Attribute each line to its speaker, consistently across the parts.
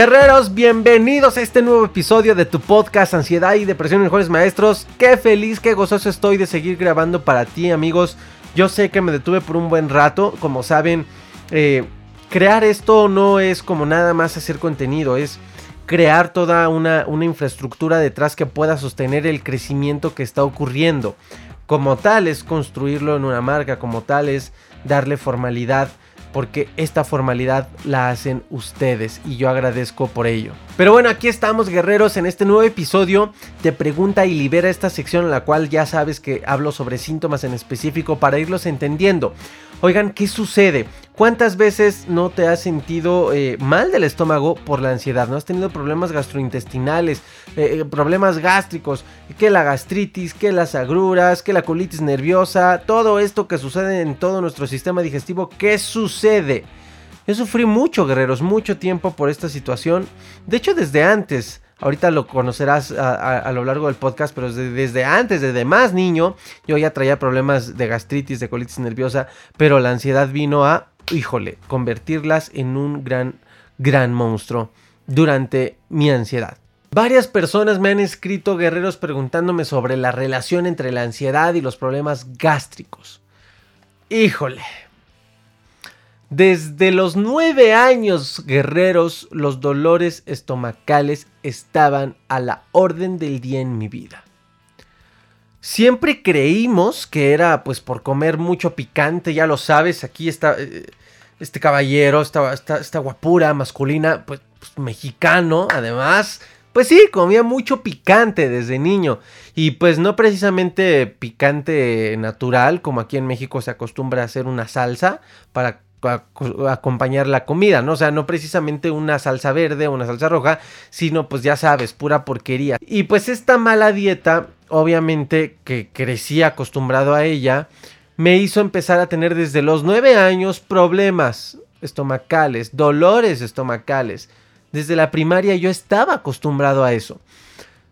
Speaker 1: Guerreros, bienvenidos a este nuevo episodio de tu podcast Ansiedad y Depresión Mejores Maestros. Qué feliz, qué gozoso estoy de seguir grabando para ti, amigos. Yo sé que me detuve por un buen rato. Como saben, eh, crear esto no es como nada más hacer contenido, es crear toda una, una infraestructura detrás que pueda sostener el crecimiento que está ocurriendo. Como tal es construirlo en una marca, como tal es darle formalidad porque esta formalidad la hacen ustedes y yo agradezco por ello. Pero bueno, aquí estamos guerreros en este nuevo episodio de Pregunta y Libera esta sección en la cual ya sabes que hablo sobre síntomas en específico para irlos entendiendo. Oigan, ¿qué sucede? ¿Cuántas veces no te has sentido eh, mal del estómago por la ansiedad? ¿No has tenido problemas gastrointestinales, eh, eh, problemas gástricos, que la gastritis, que las agruras, que la colitis nerviosa, todo esto que sucede en todo nuestro sistema digestivo? ¿Qué sucede? Yo sufrí mucho, guerreros, mucho tiempo por esta situación. De hecho, desde antes Ahorita lo conocerás a, lo largo del podcast, pero desde, antes, desde más niño, yo ya traía problemas de gastritis, de colitis nerviosa, pero la ansiedad vino a, híjole, convertirlas en un gran, gran monstruo durante mi ansiedad. Varias personas me han escrito, guerreros, preguntándome sobre la relación entre la ansiedad y los problemas gástricos. Híjole, desde los nueve años, guerreros, los dolores estomacales estaban a la orden del día en mi vida. Siempre creímos que era pues por comer mucho picante, ya lo sabes, aquí está eh, este caballero, esta, esta, guapura masculina, pues, pues, mexicano, además, pues sí, comía mucho picante desde niño. Y pues no precisamente picante natural, como aquí en México se acostumbra a hacer una salsa para acompañar la comida, ¿no? O sea, no precisamente una salsa verde o una salsa roja, sino pues ya sabes, pura porquería. Y pues esta mala dieta, obviamente que crecí acostumbrado a ella, me hizo empezar a tener desde los nueve años problemas estomacales, dolores estomacales. Desde la primaria yo estaba acostumbrado a eso.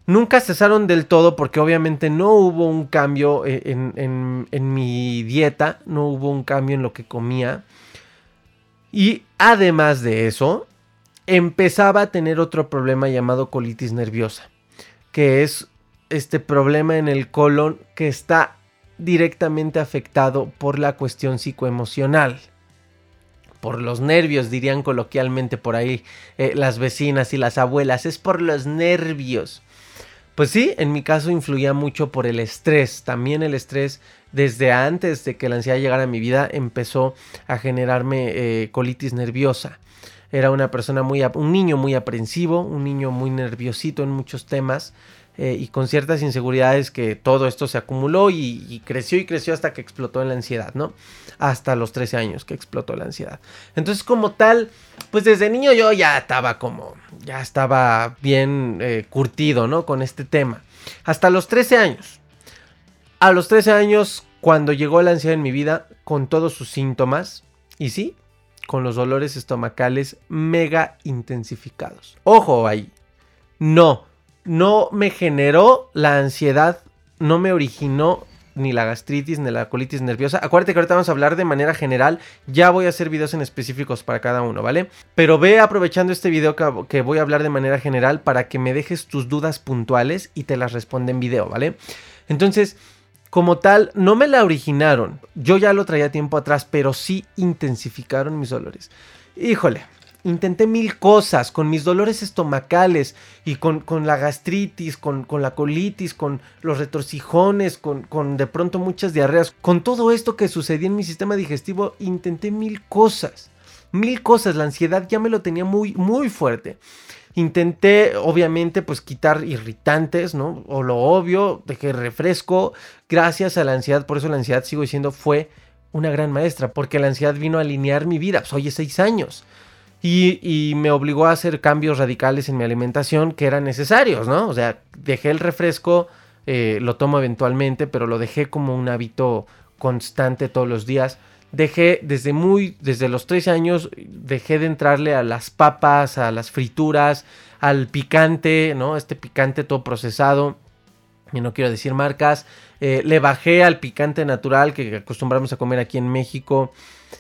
Speaker 1: Nunca cesaron del todo porque obviamente no hubo un cambio eh, en mi dieta, no hubo un cambio en lo que comía. Y además de eso, empezaba a tener otro problema llamado colitis nerviosa, que es este problema en el colon que está directamente afectado por la cuestión psicoemocional. Por los nervios, dirían coloquialmente por ahí eh, las vecinas y las abuelas. Es por los nervios. Pues sí, en mi caso influía mucho por el estrés. También el estrés desde antes de que la ansiedad llegara a mi vida empezó a generarme eh, colitis nerviosa. Era una persona muy, un niño muy aprensivo, un niño muy nerviosito en muchos temas. Eh, y con ciertas inseguridades que todo esto se acumuló y, creció y creció hasta que explotó en la ansiedad, ¿no? Hasta los 13 años que explotó la ansiedad. Entonces como tal, pues desde niño yo ya estaba como, ya estaba bien eh, curtido, ¿no? Con este tema. Hasta los 13 años. A los 13 años, cuando llegó la ansiedad en mi vida, con todos sus síntomas, y sí, con los dolores estomacales mega intensificados. Ojo ahí. No, no me generó la ansiedad, no me originó ni la gastritis ni la colitis nerviosa. Acuérdate que ahorita vamos a hablar de manera general. Ya voy a hacer videos en específicos para cada uno, ¿vale? Pero ve aprovechando este video que, voy a hablar de manera general para que me dejes tus dudas puntuales y te las responda en video, ¿vale? Entonces, como tal, no me la originaron. Yo ya lo traía tiempo atrás, pero sí intensificaron mis dolores. Híjole, intenté mil cosas con mis dolores estomacales y con, la gastritis, con, la colitis, con los retorcijones, con, con de pronto muchas diarreas. Con todo esto que sucedía en mi sistema digestivo, intenté mil cosas. Mil cosas. La ansiedad ya me lo tenía muy, muy fuerte. Intenté, obviamente, pues quitar irritantes, ¿no? O lo obvio, de que refresco. Gracias a la ansiedad, por eso la ansiedad, sigo diciendo, fue una gran maestra, porque la ansiedad vino a alinear mi vida. Pues oye, seis años. Y, me obligó a hacer cambios radicales en mi alimentación que eran necesarios, ¿no? O sea, dejé el refresco, eh, lo tomo eventualmente, pero lo dejé como un hábito constante todos los días. Dejé desde muy, desde los tres años, dejé de entrarle a las papas, a las frituras, al picante, ¿no? Este picante todo procesado. Y no quiero decir marcas. Eh, le bajé al picante natural que acostumbramos a comer aquí en México.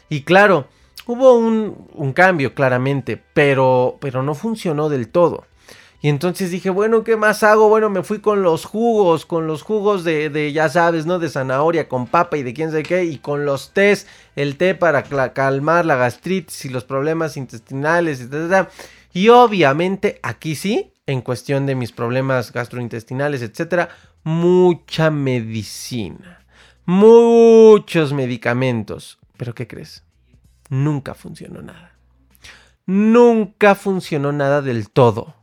Speaker 1: Y claro, Hubo un, cambio, claramente, pero, pero no funcionó del todo. Y entonces dije, bueno, ¿qué más hago? Bueno, me fui con los jugos, con los jugos de, de, ya sabes, ¿no? De zanahoria con papa y de quién sabe qué, y con los tés, el té para calmar la gastritis y los problemas intestinales, etc. Y obviamente aquí sí, en cuestión de mis problemas gastrointestinales, etc., mucha medicina, muchos medicamentos. ¿Pero qué crees? Nunca funcionó nada. Nunca funcionó nada del todo.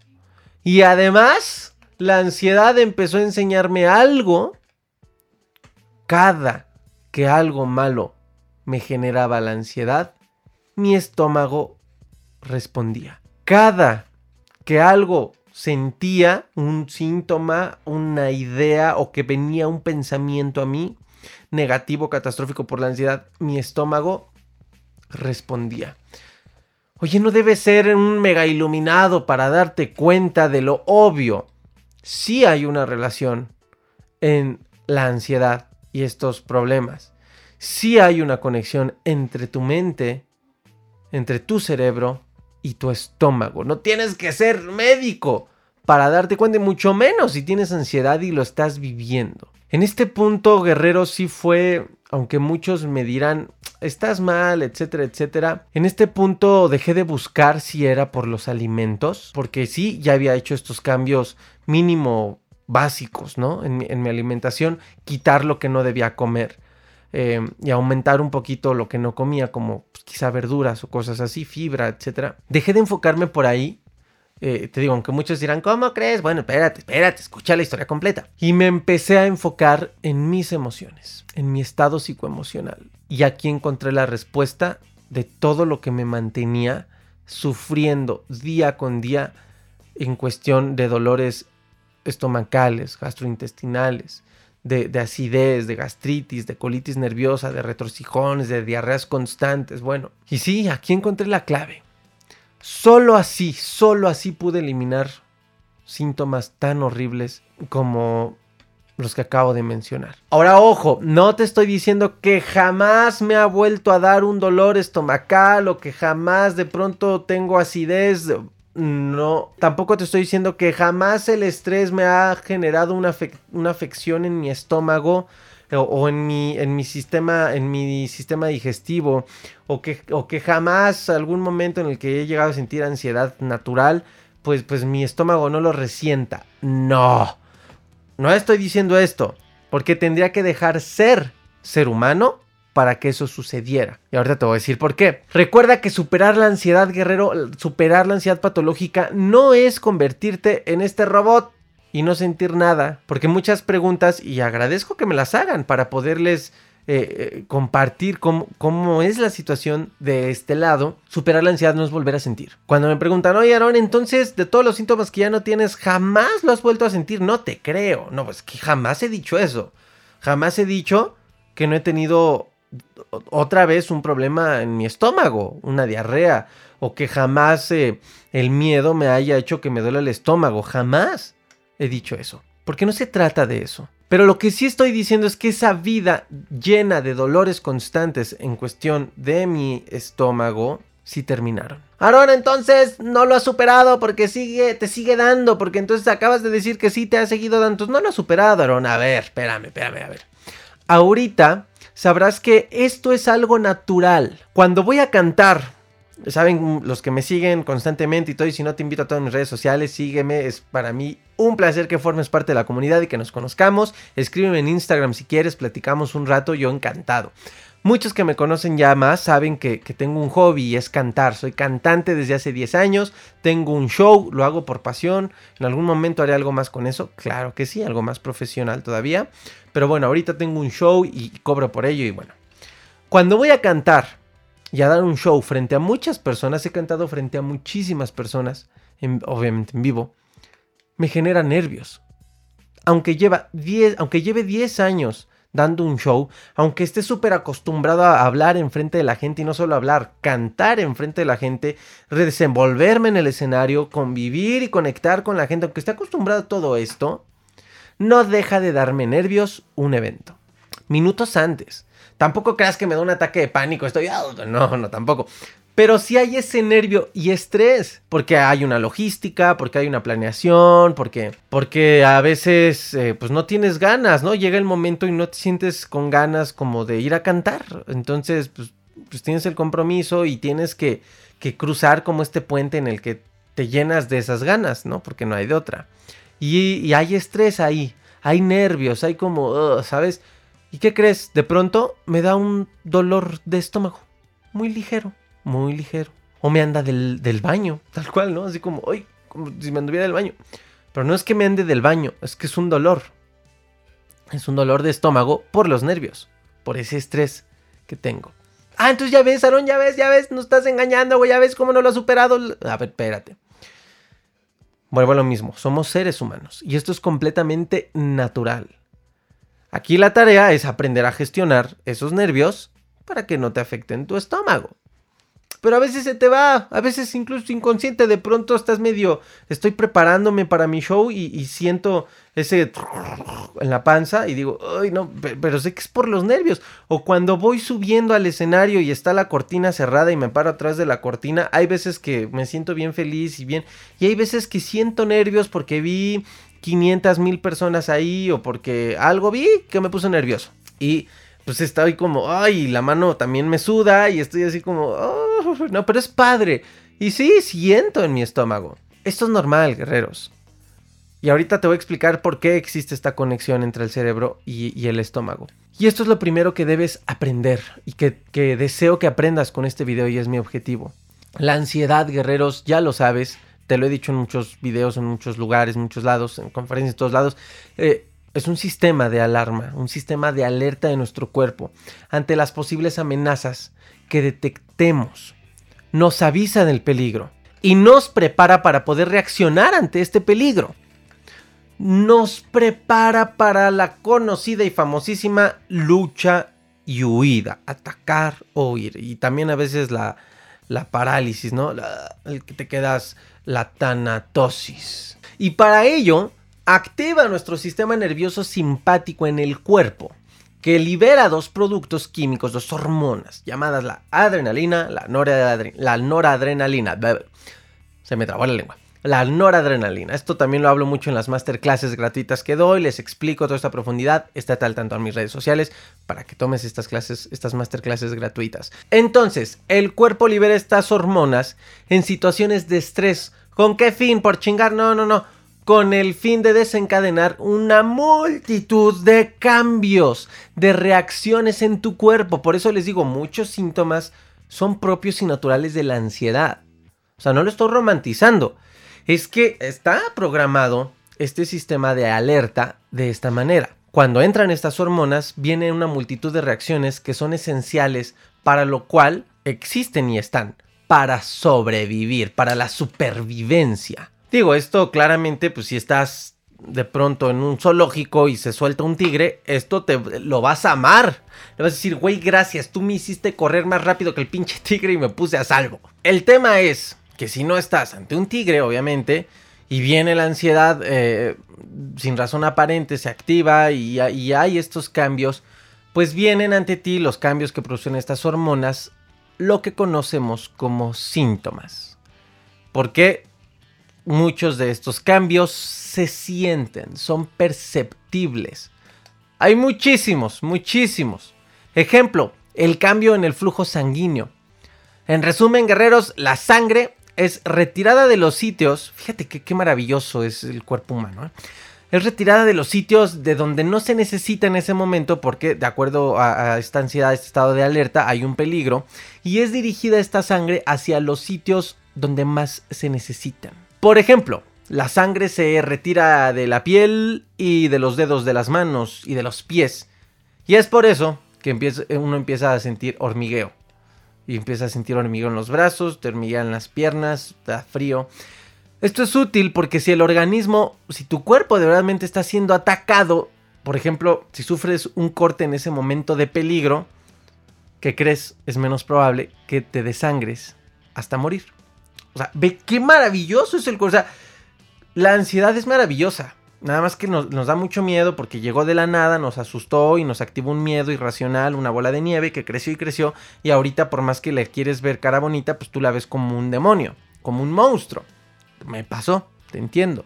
Speaker 1: Y además, la ansiedad empezó a enseñarme algo cada que algo malo me generaba la ansiedad, mi estómago respondía. Cada que algo sentía un síntoma, una idea o que venía un pensamiento a mí negativo, catastrófico por la ansiedad, mi estómago respondía. Oye, no debe ser un mega iluminado para darte cuenta de lo obvio. Sí hay una relación en la ansiedad y estos problemas. Sí hay una conexión entre tu mente, entre tu cerebro y tu estómago. No tienes que ser médico para darte cuenta, mucho menos si tienes ansiedad y lo estás viviendo. En este punto, Guerrero sí fue, aunque muchos me dirán, estás mal, etcétera, etcétera. En este punto dejé de buscar si era por los alimentos, porque sí, ya había hecho estos cambios mínimo básicos, ¿no? En mi, alimentación, quitar lo que no debía comer. Eh, y aumentar un poquito lo que no comía, como pues, quizá verduras o cosas así, fibra, etcétera. Dejé de enfocarme por ahí eh, te digo, aunque muchos dirán, ¿cómo crees? Bueno, espérate, espérate, escucha la historia completa. Y me empecé a enfocar en mis emociones, en mi estado psicoemocional. Y aquí encontré la respuesta de todo lo que me mantenía sufriendo día con día en cuestión de dolores estomacales, gastrointestinales, de, de, acidez, de gastritis, de colitis nerviosa, de retorcijones, de diarreas constantes. Bueno, y sí, aquí encontré la clave. Solo así, solo así pude eliminar síntomas tan horribles como los que acabo de mencionar. Ahora, ojo, no te estoy diciendo que jamás me ha vuelto a dar un dolor estomacal o que jamás de pronto tengo acidez. No, tampoco te estoy diciendo que jamás el estrés me ha generado una, una afección en mi estómago o, en, mi, en, mi sistema, en mi sistema digestivo, o que, o que jamás algún momento en el que he llegado a sentir ansiedad natural, pues, pues mi estómago no lo resienta. No, no estoy diciendo esto, porque tendría que dejar ser ser humano para que eso sucediera. Y ahorita te voy a decir por qué. Recuerda que superar la ansiedad, guerrero, superar la ansiedad patológica no es convertirte en este robot y no sentir nada. Porque muchas preguntas, y agradezco que me las hagan para poderles eh, eh, compartir cómo, cómo, es la situación de este lado, superar la ansiedad no es volver a sentir. Cuando me preguntan, oye Aaron, entonces de todos los síntomas que ya no tienes, jamás lo has vuelto a sentir, no te creo. No, pues que jamás he dicho eso. Jamás he dicho que no he tenido otra vez un problema en mi estómago, una diarrea, o que jamás eh, el miedo me haya hecho que me duele el estómago, jamás he dicho eso. Porque no se trata de eso. Pero lo que sí estoy diciendo es que esa vida llena de dolores constantes en cuestión de mi estómago, sí terminaron. Aaron, entonces no lo has superado porque sigue, te sigue dando, porque entonces acabas de decir que sí te ha seguido dando. No lo has superado, Aaron. A ver, espérame, espérame, a ver. Ahorita sabrás que esto es algo natural. Cuando voy a cantar Saben los que me siguen constantemente y todo, y si no te invito a todas mis redes sociales, sígueme, es para mí un placer que formes parte de la comunidad y que nos conozcamos. Escríbeme en Instagram si quieres, platicamos un rato, yo encantado. Muchos que me conocen ya más saben que, tengo un hobby y es cantar. Soy cantante desde hace 10 años, tengo un show, lo hago por pasión. En algún momento haré algo más con eso, claro que sí, algo más profesional todavía. Pero bueno, ahorita tengo un show y cobro por ello y bueno. Cuando voy a cantar y a dar un show frente a muchas personas, he cantado frente a muchísimas personas, obviamente en vivo, me genera nervios. Aunque, lleva 10, aunque lleve 10 años dando un show, aunque esté súper acostumbrado a hablar enfrente de la gente y no solo hablar, cantar enfrente de la gente, desenvolverme en el escenario, convivir y conectar con la gente, aunque esté acostumbrado a todo esto, no deja de darme nervios un evento. Minutos antes. Tampoco creas que me da un ataque de pánico, estoy... No, no, tampoco. Pero sí hay ese nervio y estrés, porque hay una logística, porque hay una planeación, porque, porque a veces eh, pues no tienes ganas, ¿no? Llega el momento y no te sientes con ganas como de ir a cantar. Entonces, pues, pues tienes el compromiso y tienes que, que, cruzar como este puente en el que te llenas de esas ganas, ¿no? Porque no hay de otra. Y, y hay estrés ahí, hay nervios, hay como, ¿sabes? ¿Y qué crees? De pronto me da un dolor de estómago, muy ligero muy ligero. O me anda del, baño, tal cual, ¿no? Así como, ¡ay! Como si me anduviera del baño. Pero no es que me ande del baño, es que es un dolor. Es un dolor de estómago por los nervios, por ese estrés que tengo. Ah, entonces ya ves, Aaron, ya ves, ya ves, no estás engañando, güey, ya ves cómo no lo has superado. A ver, espérate. Vuelvo a lo mismo, somos seres humanos y esto es completamente natural. Aquí la tarea es aprender a gestionar esos nervios para que no te afecten tu estómago pero a veces se te va, a veces incluso inconsciente, de pronto estás medio, estoy preparándome para mi show y, siento ese en la panza y digo, ay no, pero sé que es por los nervios. O cuando voy subiendo al escenario y está la cortina cerrada y me paro atrás de la cortina, hay veces que me siento bien feliz y bien, y hay veces que siento nervios porque vi 500 mil personas ahí o porque algo vi que me puso nervioso. Y pues estoy como, ay, la mano también me suda y estoy así como, oh, no, pero es padre. Y sí, siento en mi estómago. Esto es normal, guerreros. Y ahorita te voy a explicar por qué existe esta conexión entre el cerebro y, el estómago. Y esto es lo primero que debes aprender y que, que deseo que aprendas con este video y es mi objetivo. La ansiedad, guerreros, ya lo sabes, te lo he dicho en muchos videos, en muchos lugares, en muchos lados, en conferencias, en todos lados. Eh, es un sistema de alarma, un sistema de alerta de nuestro cuerpo ante las posibles amenazas que detectemos. Nos avisa del peligro y nos prepara para poder reaccionar ante este peligro. Nos prepara para la conocida y famosísima lucha y huida, atacar o huir. Y también a veces la, la parálisis, ¿no? el que te quedas, la tanatosis. Y para ello activa nuestro sistema nervioso simpático en el cuerpo, que libera dos productos químicos, dos hormonas, llamadas la adrenalina, la, noradrenalina. Se me trabó la lengua. La noradrenalina. Esto también lo hablo mucho en las masterclasses gratuitas que doy. Les explico toda esta profundidad. Está tal tanto en mis redes sociales para que tomes estas clases, estas masterclasses gratuitas. Entonces, el cuerpo libera estas hormonas en situaciones de estrés. ¿Con qué fin? ¿Por chingar? No, no, no con el fin de desencadenar una multitud de cambios, de reacciones en tu cuerpo. Por eso les digo, muchos síntomas son propios y naturales de la ansiedad. O sea, no lo estoy romantizando. Es que está programado este sistema de alerta de esta manera. Cuando entran estas hormonas, viene una multitud de reacciones que son esenciales para lo cual existen y están, para sobrevivir, para la supervivencia. Digo, esto claramente, pues si estás de pronto en un zoológico y se suelta un tigre, esto te lo vas a amar. Le vas a decir, güey, gracias, tú me hiciste correr más rápido que el pinche tigre y me puse a salvo. El tema es que si no estás ante un tigre, obviamente, y viene la ansiedad eh, sin razón aparente, se activa y, y hay estos cambios, pues vienen ante ti los cambios que producen estas hormonas, lo que conocemos como síntomas. ¿Por qué? muchos de estos cambios se sienten, son perceptibles. Hay muchísimos, muchísimos. Ejemplo, el cambio en el flujo sanguíneo. En resumen, guerreros, la sangre es retirada de los sitios. Fíjate qué maravilloso es el cuerpo humano. ¿eh? Es retirada de los sitios de donde no se necesita en ese momento porque de acuerdo a, a esta ansiedad, este estado de alerta, hay un peligro. Y es dirigida esta sangre hacia los sitios donde más se necesitan. Por ejemplo, la sangre se retira de la piel y de los dedos de las manos y de los pies. Y es por eso que uno empieza a sentir hormigueo. Y empieza a sentir hormigueo en los brazos, te hormiguean las piernas, da frío. Esto es útil porque si el organismo, si tu cuerpo de verdad está siendo atacado, por ejemplo, si sufres un corte en ese momento de peligro, ¿qué crees? Es menos probable que te desangres hasta morir. O sea, ve qué maravilloso es el cuerpo. O sea, la ansiedad es maravillosa. Nada más que nos, da mucho miedo porque llegó de la nada, nos asustó y nos activó un miedo irracional, una bola de nieve que creció y creció. Y ahorita, por más que le quieres ver cara bonita, pues tú la ves como un demonio, como un monstruo. Me pasó, te entiendo.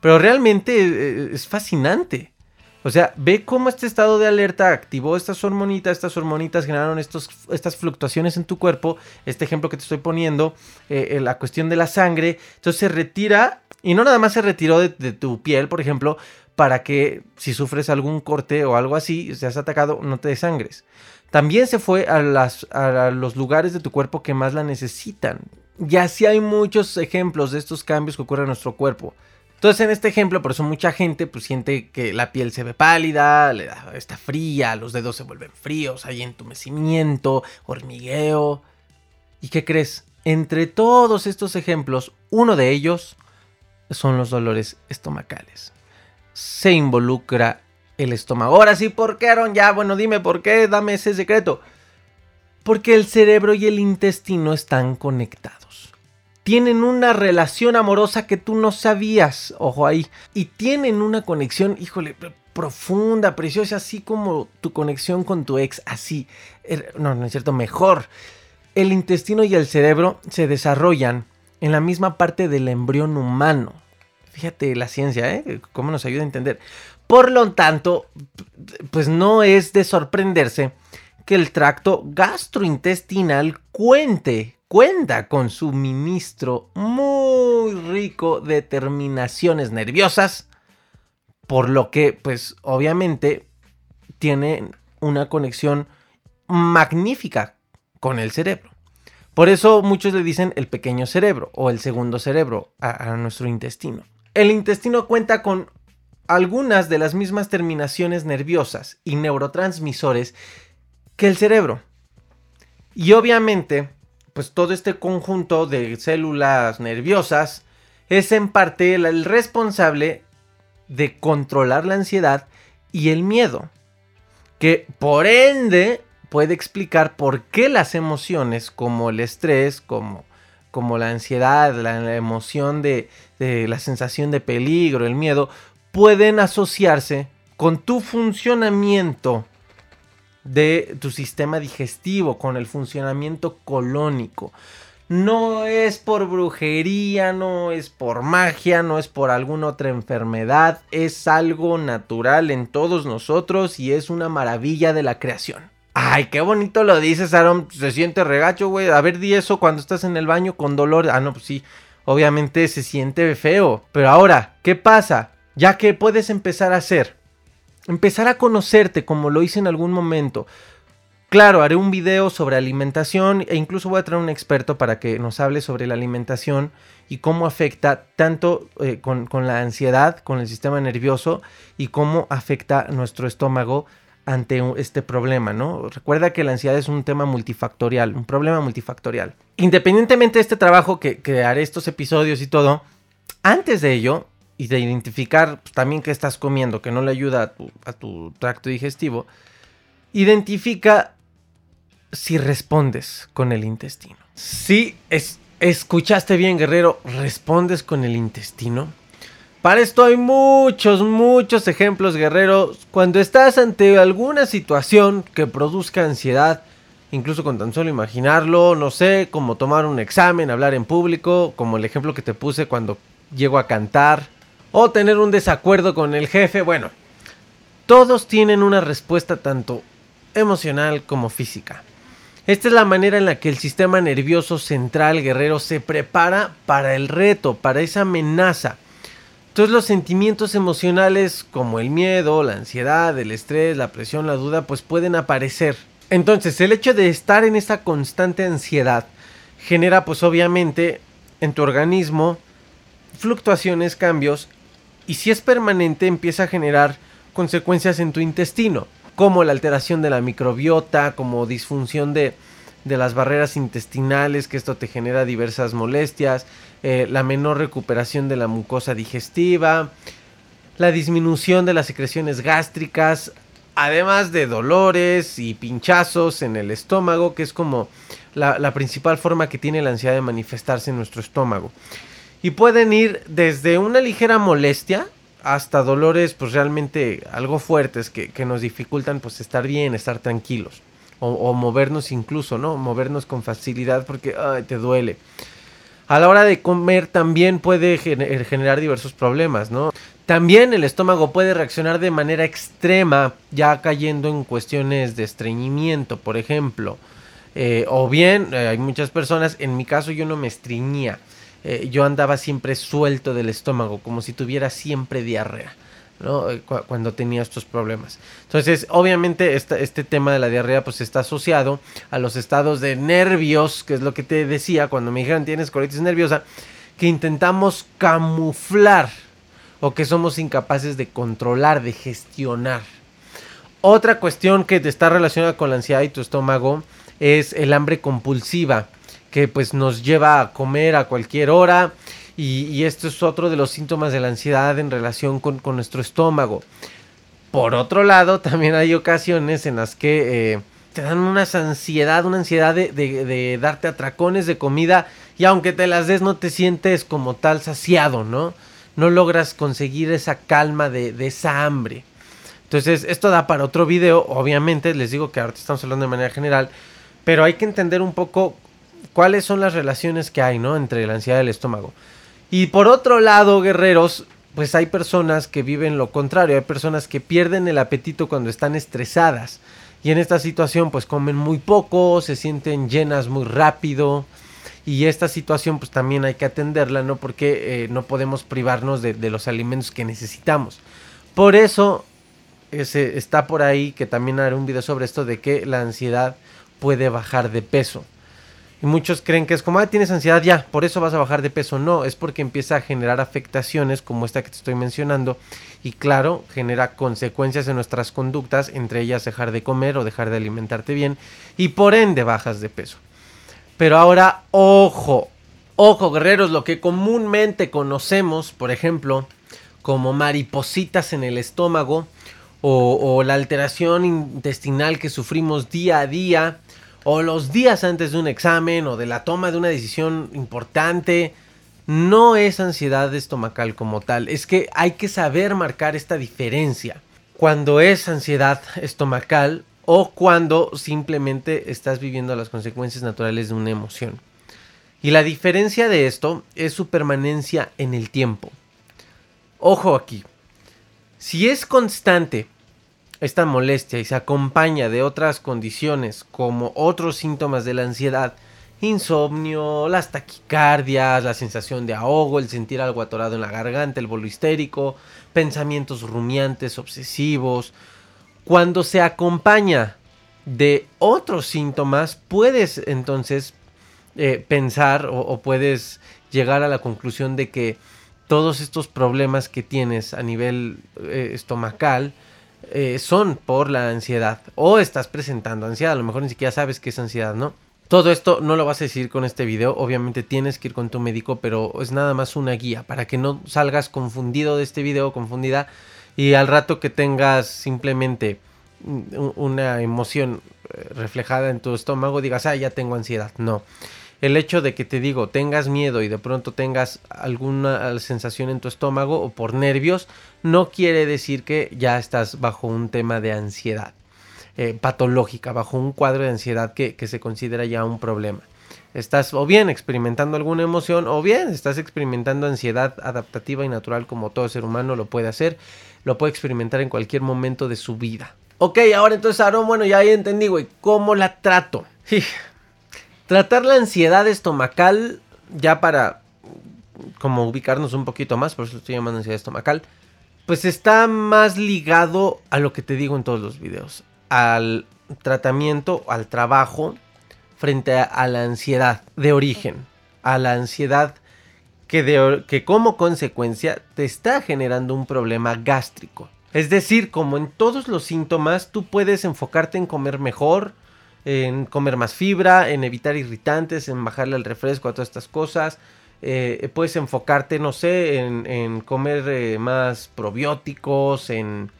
Speaker 1: Pero realmente eh, es fascinante. O sea, ve cómo este estado de alerta activó estas hormonitas, estas hormonitas generaron estos, estas fluctuaciones en tu cuerpo. Este ejemplo que te estoy poniendo, eh, eh, la cuestión de la sangre. Entonces se retira y no nada más se retiró de, tu piel, por ejemplo, para que si sufres algún corte o algo así, seas atacado, no te desangres. También se fue a, a los lugares de tu cuerpo que más la necesitan. Y así hay muchos ejemplos de estos cambios que ocurren en nuestro cuerpo. Entonces en este ejemplo, por eso mucha gente pues siente que la piel se ve pálida, le da, está fría, los dedos se vuelven fríos, hay entumecimiento, hormigueo. ¿Y qué crees? Entre todos estos ejemplos, uno de ellos son los dolores estomacales. Se involucra el estómago. Ahora sí, ¿por qué, Aaron? Ya, bueno, dime por qué, dame ese secreto. Porque el cerebro y el intestino están conectados. Tienen una relación amorosa que tú no sabías, ojo ahí. Y tienen una conexión, híjole, profunda, preciosa, así como tu conexión con tu ex, así. Er, no, no es cierto, mejor. El intestino y el cerebro se desarrollan en la misma parte del embrión humano. Fíjate la ciencia, ¿eh? Cómo nos ayuda a entender. Por lo tanto, pues no es de sorprenderse que el tracto gastrointestinal cuente, cuenta con suministro muy rico de terminaciones nerviosas, por lo que, pues obviamente, tiene una conexión magnífica con el cerebro. Por eso muchos le dicen el pequeño cerebro o el segundo cerebro a, a nuestro intestino. El intestino cuenta con algunas de las mismas terminaciones nerviosas y neurotransmisores que el cerebro. Y obviamente, pues todo este conjunto de células nerviosas es en parte el responsable de controlar la ansiedad y el miedo, que por ende puede explicar por qué las emociones como el estrés, como como la ansiedad, la, emoción de, de la sensación de peligro, el miedo, pueden asociarse con tu funcionamiento de tu sistema digestivo, con el funcionamiento colónico. No es por brujería, no es por magia, no es por alguna otra enfermedad, es algo natural en todos nosotros y es una maravilla de la creación. Ay, qué bonito lo dices, Aaron. Se siente regacho, güey. A ver, di eso cuando estás en el baño con dolor. Ah, no, pues sí. Obviamente se siente feo. Pero ahora, ¿qué pasa? Ya que puedes empezar a hacer. Empezar a conocerte como lo hice en algún momento. Claro, haré un video sobre alimentación e incluso voy a traer un experto para que nos hable sobre la alimentación y cómo afecta tanto eh, con, con la ansiedad, con el sistema nervioso y cómo afecta nuestro estómago ante este problema, ¿no? Recuerda que la ansiedad es un tema multifactorial, un problema multifactorial. Independientemente de este trabajo que, haré estos episodios y todo, antes de ello, y de identificar pues, también qué estás comiendo que no le ayuda a tu, tracto digestivo, identifica si respondes con el intestino. Si es, escuchaste bien, guerrero, respondes con el intestino. Para esto hay muchos, muchos ejemplos, guerreros. Cuando estás ante alguna situación que produzca ansiedad, incluso con tan solo imaginarlo, no sé, como tomar un examen, hablar en público, como el ejemplo que te puse cuando llego a cantar, o tener un desacuerdo con el jefe, bueno, todos tienen una respuesta tanto emocional como física. Esta es la manera en la que el sistema nervioso central guerrero se prepara para el reto, para esa amenaza. Entonces los sentimientos emocionales como el miedo, la ansiedad, el estrés, la presión, la duda, pues pueden aparecer. Entonces el hecho de estar en esa constante ansiedad genera pues obviamente en tu organismo fluctuaciones, cambios y si es permanente empieza a generar consecuencias en tu intestino, como la alteración de la microbiota, como disfunción de, las barreras intestinales, que esto te genera diversas molestias, eh, la menor recuperación de la mucosa digestiva, la disminución de las secreciones gástricas, además de dolores y pinchazos en el estómago, que es como la, la principal forma que tiene la ansiedad de manifestarse en nuestro estómago. Y pueden ir desde una ligera molestia hasta dolores pues realmente algo fuertes que, nos dificultan pues estar bien, estar tranquilos. O, movernos incluso, ¿no? Movernos con facilidad porque te duele. A la hora de comer también puede generar diversos problemas, ¿no? También el estómago puede reaccionar de manera extrema, ya cayendo en cuestiones de estreñimiento, por ejemplo. Eh, o bien, eh, hay muchas personas, en mi caso yo no me estreñía, eh, yo andaba siempre suelto del estómago, como si tuviera siempre diarrea. Eh, cuando tenía estos problemas. Entonces, obviamente, este tema de la diarrea pues está asociado a los estados de nervios, que es lo que te decía cuando me dijeron tienes colitis nerviosa, que intentamos camuflar o que somos incapaces de controlar, de gestionar. Otra cuestión que está relacionada con la ansiedad y tu estómago es el hambre compulsiva que pues nos lleva a comer a cualquier hora y, esto es otro de los síntomas de la ansiedad en relación con, nuestro estómago. Por otro lado, también hay ocasiones en las que eh, te dan una ansiedad, una ansiedad de, darte atracones de comida y aunque te las des no te sientes como tal saciado, ¿no? No logras conseguir esa calma de, de esa hambre. Entonces, esto da para otro video, obviamente, les digo que ahorita estamos hablando de manera general, pero hay que entender un poco cuáles son las relaciones que hay, ¿no? Entre la ansiedad y el estómago. Y por otro lado, guerreros, pues hay personas que viven lo contrario, hay personas que pierden el apetito cuando están estresadas. Y en esta situación pues comen muy poco, se sienten llenas muy rápido. Y esta situación pues también hay que atenderla, ¿no? Porque eh, no podemos privarnos de, los alimentos que necesitamos. Por eso está por ahí que también haré un video sobre esto de que la ansiedad puede bajar de peso. Y muchos creen que es como, ah, tienes ansiedad ya, por eso vas a bajar de peso. No, es porque empieza a generar afectaciones como esta que te estoy mencionando. Y claro, genera consecuencias en nuestras conductas, entre ellas dejar de comer o dejar de alimentarte bien. Y por ende bajas de peso. Pero ahora, ojo, ojo guerreros, lo que comúnmente conocemos, por ejemplo, como maripositas en el estómago o, o la alteración intestinal que sufrimos día a día o los días antes de un examen o de la toma de una decisión importante, no es ansiedad estomacal como tal, es que hay que saber marcar esta diferencia. Cuando es ansiedad estomacal o cuando simplemente estás viviendo las consecuencias naturales de una emoción. Y la diferencia de esto es su permanencia en el tiempo. Ojo aquí. Si es constante esta molestia y se acompaña de otras condiciones como otros síntomas de la ansiedad, insomnio, las taquicardias, la sensación de ahogo, el sentir algo atorado en la garganta, el bolo histérico, pensamientos rumiantes, obsesivos. Cuando se acompaña de otros síntomas, puedes entonces eh, pensar o, puedes llegar a la conclusión de que todos estos problemas que tienes a nivel eh, estomacal, eh, son por la ansiedad o estás presentando ansiedad, a lo mejor ni siquiera sabes qué es ansiedad, ¿no? Todo esto no lo vas a decir con este video, obviamente tienes que ir con tu médico, pero es nada más una guía para que no salgas confundido de este video, confundida, y al rato que tengas simplemente una emoción eh, reflejada en tu estómago digas, ah, ya tengo ansiedad. No el hecho de que te digo tengas miedo y de pronto tengas alguna sensación en tu estómago o por nervios, no quiere decir que ya estás bajo un tema de ansiedad eh, patológica, bajo un cuadro de ansiedad que, que se considera ya un problema. Estás o bien experimentando alguna emoción o bien estás experimentando ansiedad adaptativa y natural como todo ser humano lo puede hacer, lo puede experimentar en cualquier momento de su vida. Ok, ahora entonces Aaron, bueno, ya entendí, güey, ¿cómo la trato? Tratar la ansiedad estomacal, ya para como ubicarnos un poquito más, por eso estoy llamando ansiedad estomacal, pues está más ligado a lo que te digo en todos los videos, al tratamiento, al trabajo frente a, la ansiedad de origen, a la ansiedad que, que como consecuencia te está generando un problema gástrico. Es decir, como en todos los síntomas, tú puedes enfocarte en comer mejor, en comer más fibra, en evitar irritantes, en bajarle el refresco a todas estas cosas. Eh, puedes enfocarte, no sé, en, comer eh, más probióticos, en,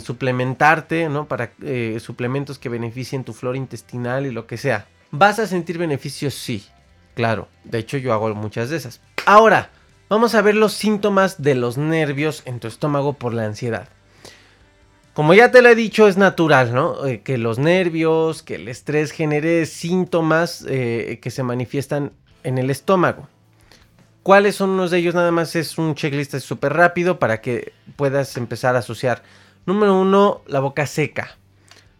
Speaker 1: suplementarte, ¿no? Para eh, suplementos que beneficien tu flora intestinal y lo que sea. ¿Vas a sentir beneficios? Sí, claro. De hecho, yo hago muchas de esas. Ahora, vamos a ver los síntomas de los nervios en tu estómago por la ansiedad. Como ya te lo he dicho, es natural, ¿no? Eh, que los nervios, que el estrés genere síntomas eh, que se manifiestan en el estómago. ¿Cuáles son unos de ellos? Nada más es un checklist súper rápido para que puedas empezar a asociar. Número uno, la boca seca.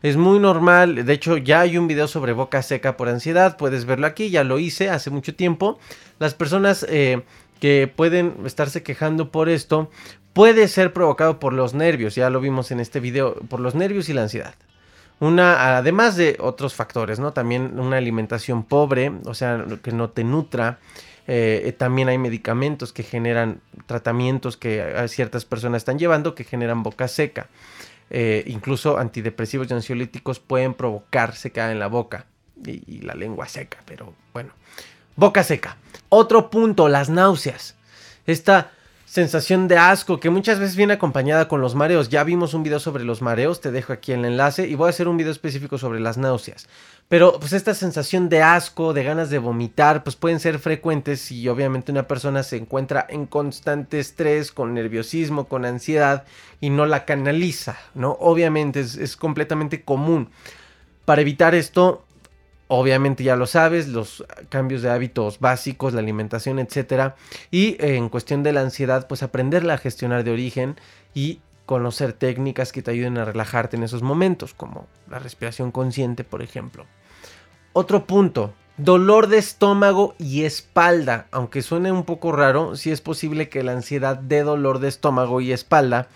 Speaker 1: Es muy normal, de hecho ya hay un video sobre boca seca por ansiedad, puedes verlo aquí, ya lo hice hace mucho tiempo. Las personas eh, que pueden estarse quejando por esto, puede ser provocado por los nervios, ya lo vimos en este video, por los nervios y la ansiedad. Una, además de otros factores, ¿no? También una alimentación pobre, o sea, que no te nutra. Eh, también hay medicamentos que generan tratamientos que ciertas personas están llevando que generan boca seca. Eh, incluso antidepresivos y ansiolíticos pueden provocar seca en la boca y, y la lengua seca, pero bueno. Boca seca. Otro punto, las náuseas. Esta sensación de asco que muchas veces viene acompañada con los mareos. Ya vimos un video sobre los mareos, te dejo aquí el enlace y voy a hacer un video específico sobre las náuseas. Pero pues esta sensación de asco, de ganas de vomitar, pues pueden ser frecuentes si obviamente una persona se encuentra en constante estrés, con nerviosismo, con ansiedad y no la canaliza, ¿no? Obviamente es, es completamente común. Para evitar esto, Obviamente ya lo sabes, los cambios de hábitos básicos, la alimentación, etcétera. Y eh, en cuestión de la ansiedad, pues aprenderla a gestionar de origen y conocer técnicas que te ayuden a relajarte en esos momentos, como la respiración consciente, por ejemplo. Otro punto, dolor de estómago y espalda. Aunque suene un poco raro, sí es posible que la ansiedad dé dolor de estómago y espalda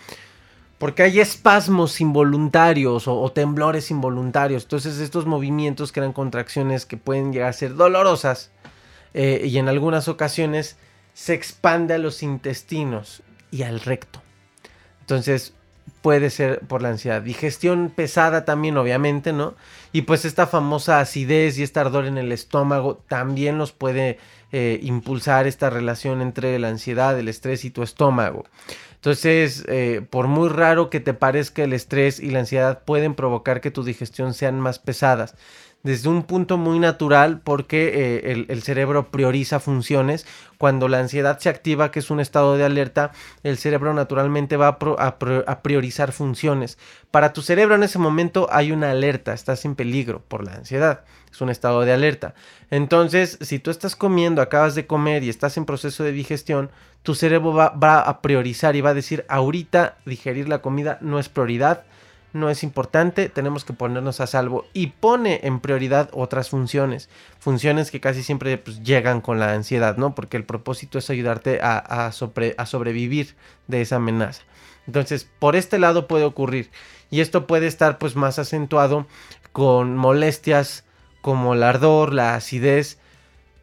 Speaker 1: porque hay espasmos involuntarios o, temblores involuntarios. Entonces estos movimientos crean contracciones que pueden llegar a ser dolorosas eh, y en algunas ocasiones se expande a los intestinos y al recto. Entonces puede ser por la ansiedad. Digestión pesada también, obviamente, ¿no? Y pues esta famosa acidez y este ardor en el estómago también nos puede eh, impulsar esta relación entre la ansiedad, el estrés y tu estómago. Entonces, eh, por muy raro que te parezca el estrés y la ansiedad pueden provocar que tu digestión sean más pesadas desde un punto muy natural porque eh, el, cerebro prioriza funciones. Cuando la ansiedad se activa, que es un estado de alerta, el cerebro naturalmente va a, priorizar funciones. Para tu cerebro en ese momento hay una alerta, estás en peligro por la ansiedad, es un estado de alerta. Entonces, si tú estás comiendo, acabas de comer y estás en proceso de digestión, tu cerebro va, va a priorizar y va a decir, ahorita digerir la comida no es prioridad no es importante, tenemos que ponernos a salvo y pone en prioridad otras funciones, funciones que casi siempre pues, llegan con la ansiedad, ¿no? Porque el propósito es ayudarte a, a, a sobrevivir de esa amenaza. Entonces, por este lado puede ocurrir y esto puede estar pues más acentuado con molestias como el ardor, la acidez,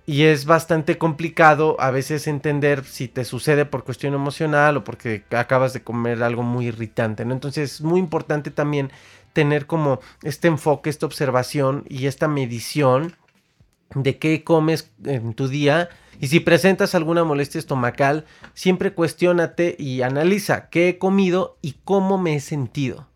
Speaker 1: y es bastante complicado a veces entender si te sucede por cuestión emocional o porque acabas de comer algo muy irritante, ¿no? Entonces es muy importante también tener como este enfoque, esta observación y esta medición de qué comes en tu día y si presentas alguna molestia estomacal, siempre cuestionate y analiza qué he comido y cómo me he sentido.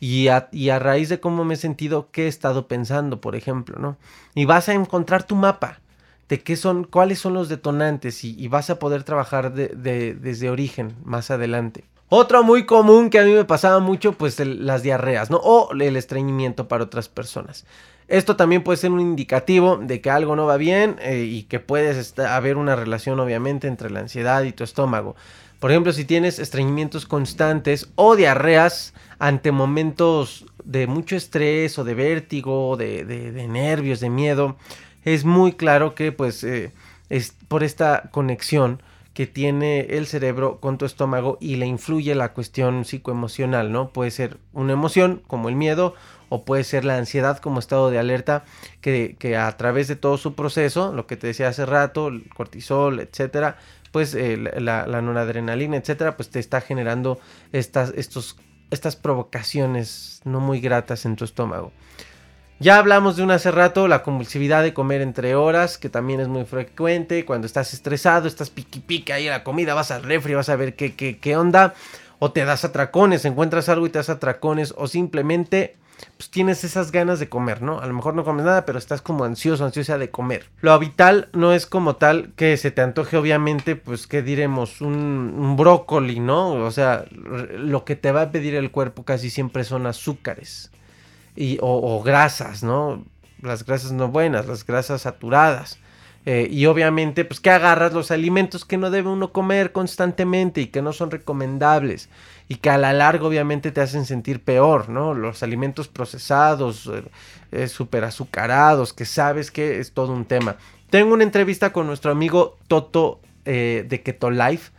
Speaker 1: Y a, y a, raíz de cómo me he sentido, qué he estado pensando, por ejemplo, ¿no? Y vas a encontrar tu mapa de qué son, cuáles son los detonantes y, vas a poder trabajar desde origen más adelante. Otro muy común que a mí me pasaba mucho, pues las diarreas, ¿no? O el estreñimiento para otras personas. Esto también puede ser un indicativo de que algo no va bien eh, y que puedes haber una relación obviamente entre la ansiedad y tu estómago. Por ejemplo, si tienes estreñimientos constantes o diarreas ante momentos de mucho estrés o de vértigo, de, de, nervios, de miedo, es muy claro que pues eh, es por esta conexión que tiene el cerebro con tu estómago y le influye la cuestión psicoemocional, ¿no? Puede ser una emoción como el miedo o puede ser la ansiedad como estado de alerta que, que a través de todo su proceso, lo que te decía hace rato, el cortisol, etcétera, pues eh, la, la, noradrenalina, etcétera, pues te está generando estas, estos, estas provocaciones no muy gratas en tu estómago. Ya hablamos de una hace rato, la convulsividad de comer entre horas, que también es muy frecuente. Cuando estás estresado, estás piqui piqui ahí a la comida, vas al refri, vas a ver qué, qué, qué onda. O te das atracones, encuentras algo y te das atracones. O simplemente pues tienes esas ganas de comer, ¿no? A lo mejor no comes nada, pero estás como ansioso, ansiosa de comer. Lo habitual no es como tal que se te antoje, obviamente, pues, ¿qué diremos? Un, un, brócoli, ¿no? O sea, lo que te va a pedir el cuerpo casi siempre son azúcares y, o, grasas, ¿no? Las grasas no buenas, las grasas saturadas. Eh, y obviamente, pues que agarras los alimentos que no debe uno comer constantemente y que no son recomendables y que a la larga obviamente te hacen sentir peor, ¿no? Los alimentos procesados, eh, eh, super azucarados, que sabes que es todo un tema. Tengo una entrevista con nuestro amigo Toto de Keto Life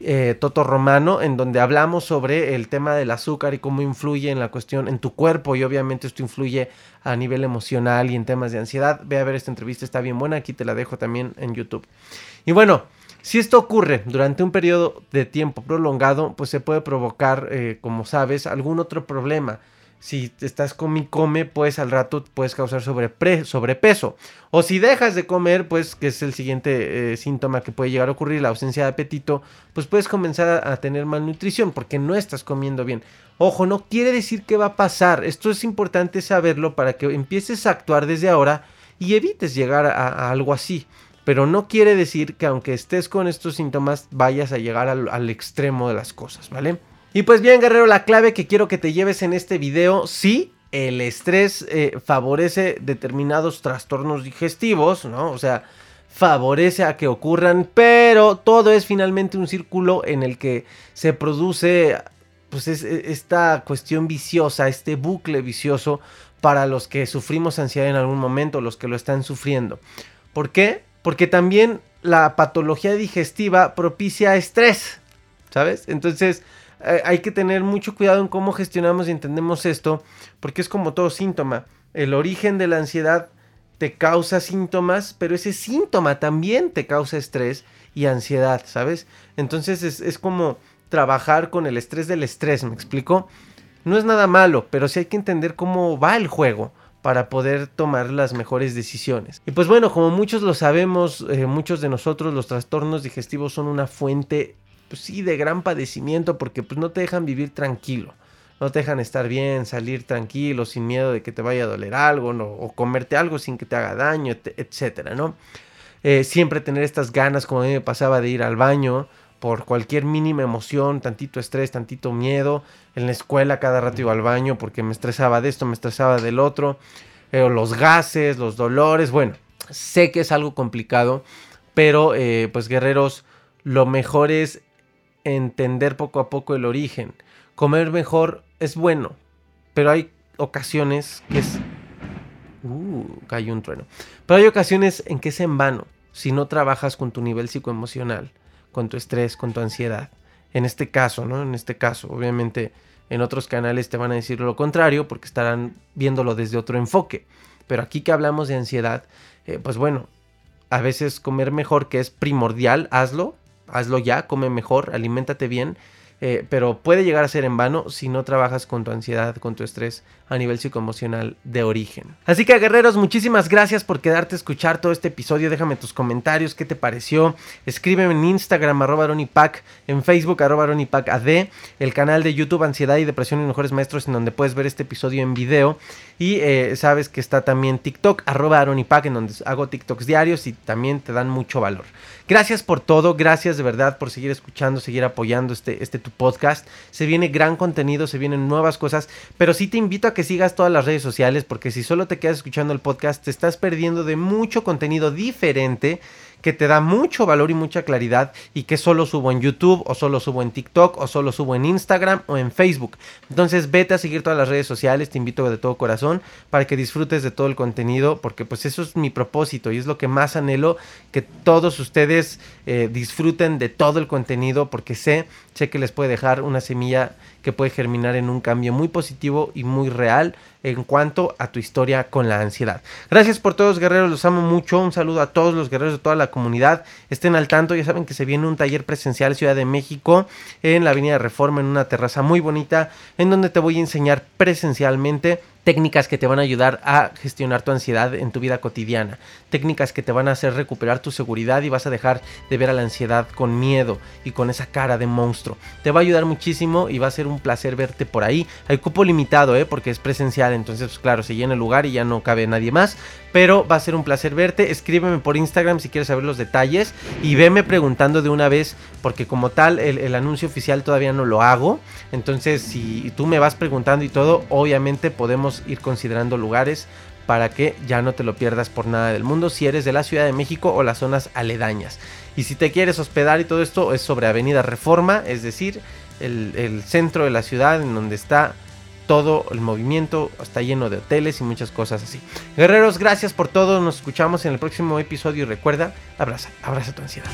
Speaker 1: eh, Toto Romano, en donde hablamos sobre el tema del azúcar y cómo influye en la cuestión, en tu cuerpo, y obviamente esto influye a nivel emocional y en temas de ansiedad. Ve a ver esta entrevista, está bien buena, aquí te la dejo también en YouTube. Y bueno, si esto ocurre durante un periodo de tiempo prolongado, pues se puede provocar, eh, como sabes, algún otro problema si estás come y come, pues al rato puedes causar sobrepeso. O si dejas de comer, pues que es el siguiente eh, síntoma que puede llegar a ocurrir, la ausencia de apetito, pues puedes comenzar a, tener malnutrición porque no estás comiendo bien. Ojo, no quiere decir que va a pasar. Esto es importante saberlo para que empieces a actuar desde ahora y evites llegar a, algo así. Pero no quiere decir que aunque estés con estos síntomas vayas a llegar al extremo de las cosas, ¿vale? Y pues bien, guerrero, la clave que quiero que te lleves en este video, sí, el estrés eh, favorece determinados trastornos digestivos, ¿no? O sea, favorece a que ocurran, pero todo es finalmente un círculo en el que se produce pues e, esta cuestión viciosa, este bucle vicioso para los que sufrimos ansiedad en algún momento, los que lo están sufriendo. ¿Por qué? Porque también la patología digestiva propicia estrés, ¿sabes? Entonces, eh, hay que tener mucho cuidado en cómo gestionamos y entendemos esto, porque es como todo síntoma. El origen de la ansiedad te causa síntomas, pero ese síntoma también te causa estrés y ansiedad, ¿sabes? Entonces es, como trabajar con el estrés del estrés, ¿me explico? No es nada malo, pero sí hay que entender cómo va el juego para poder tomar las mejores decisiones. Y pues bueno, como muchos lo sabemos, eh, muchos de nosotros los trastornos digestivos son una fuente pues sí, de gran padecimiento porque pues no te dejan vivir tranquilo. No te dejan estar bien, salir tranquilo, sin miedo de que te vaya a doler algo, o comerte algo sin que te haga daño, etcétera, ¿no? Eh, siempre tener estas ganas, como a mí me pasaba, de ir al baño por cualquier mínima emoción, tantito estrés, tantito miedo. En la escuela cada rato iba al baño porque me estresaba de esto, me estresaba del otro. Eh, los gases, los dolores, bueno, sé que es algo complicado, pero eh, pues guerreros, lo mejor es entender poco a poco el origen. Comer mejor es bueno, pero hay ocasiones que es... Uh, cayó un trueno. Pero hay ocasiones en que es en vano si no trabajas con tu nivel psicoemocional, con tu estrés, con tu ansiedad. En este caso, ¿no? En este caso, obviamente en otros canales te van a decir lo contrario porque estarán viéndolo desde otro enfoque. Pero aquí que hablamos de ansiedad, eh, pues bueno, a veces comer mejor, que es primordial, hazlo, hazlo ya, come mejor, aliméntate bien, eh, pero puede llegar a ser en vano si no trabajas con tu ansiedad, con tu estrés a nivel psicoemocional de origen. Así que guerreros, muchísimas gracias por quedarte a escuchar todo este episodio. Déjame tus comentarios, qué te pareció. Escríbeme en Instagram, arroba Aronipac, en Facebook, arroba AD, el canal de YouTube Ansiedad y Depresión y Mejores Maestros, en donde puedes ver este episodio en video. Y eh, sabes que está también TikTok, arroba Aronipac, en donde hago TikToks diarios y también te dan mucho valor. Gracias por todo, gracias de verdad por seguir escuchando, seguir apoyando este, este podcast. Se viene gran contenido, se vienen nuevas cosas, pero sí te invito a que sigas todas las redes sociales porque si solo te quedas escuchando el podcast te estás perdiendo de mucho contenido diferente que te da mucho valor y mucha claridad y que solo subo en YouTube o solo subo en TikTok o solo subo en Instagram o en Facebook. Entonces vete a seguir todas las redes sociales, te invito de todo corazón para que disfrutes de todo el contenido porque pues eso es mi propósito y es lo que más anhelo que todos ustedes eh, disfruten de todo el contenido porque sé, sé que les puede dejar una semilla que puede germinar en un cambio muy positivo y muy real en cuanto a tu historia con la ansiedad. Gracias por todos guerreros, los amo mucho. Un saludo a todos los guerreros de toda la comunidad. Estén al tanto, ya saben que se viene un taller presencial Ciudad de México en la Avenida Reforma en una terraza muy bonita en donde te voy a enseñar presencialmente técnicas que te van a ayudar a gestionar tu ansiedad en tu vida cotidiana, técnicas que te van a hacer recuperar tu seguridad y vas a dejar de ver a la ansiedad con miedo y con esa cara de monstruo. Te va a ayudar muchísimo y va a ser un placer verte por ahí. Hay cupo limitado, ¿eh? porque es presencial, entonces pues, claro, se llena el lugar y ya no cabe nadie más, pero va a ser un placer verte. Escríbeme por Instagram si quieres saber los detalles y veme preguntando de una vez, porque como tal el, anuncio oficial todavía no lo hago, entonces si tú me vas preguntando y todo, obviamente podemos ir considerando lugares para que ya no te lo pierdas por nada del mundo si eres de la Ciudad de México o las zonas aledañas. Y si te quieres hospedar y todo esto es sobre Avenida Reforma, es decir, el centro de la ciudad en donde está todo el movimiento, está lleno de hoteles y muchas cosas así. Guerreros, gracias por todo, nos escuchamos en el próximo episodio y recuerda, abraza, abraza tu ansiedad.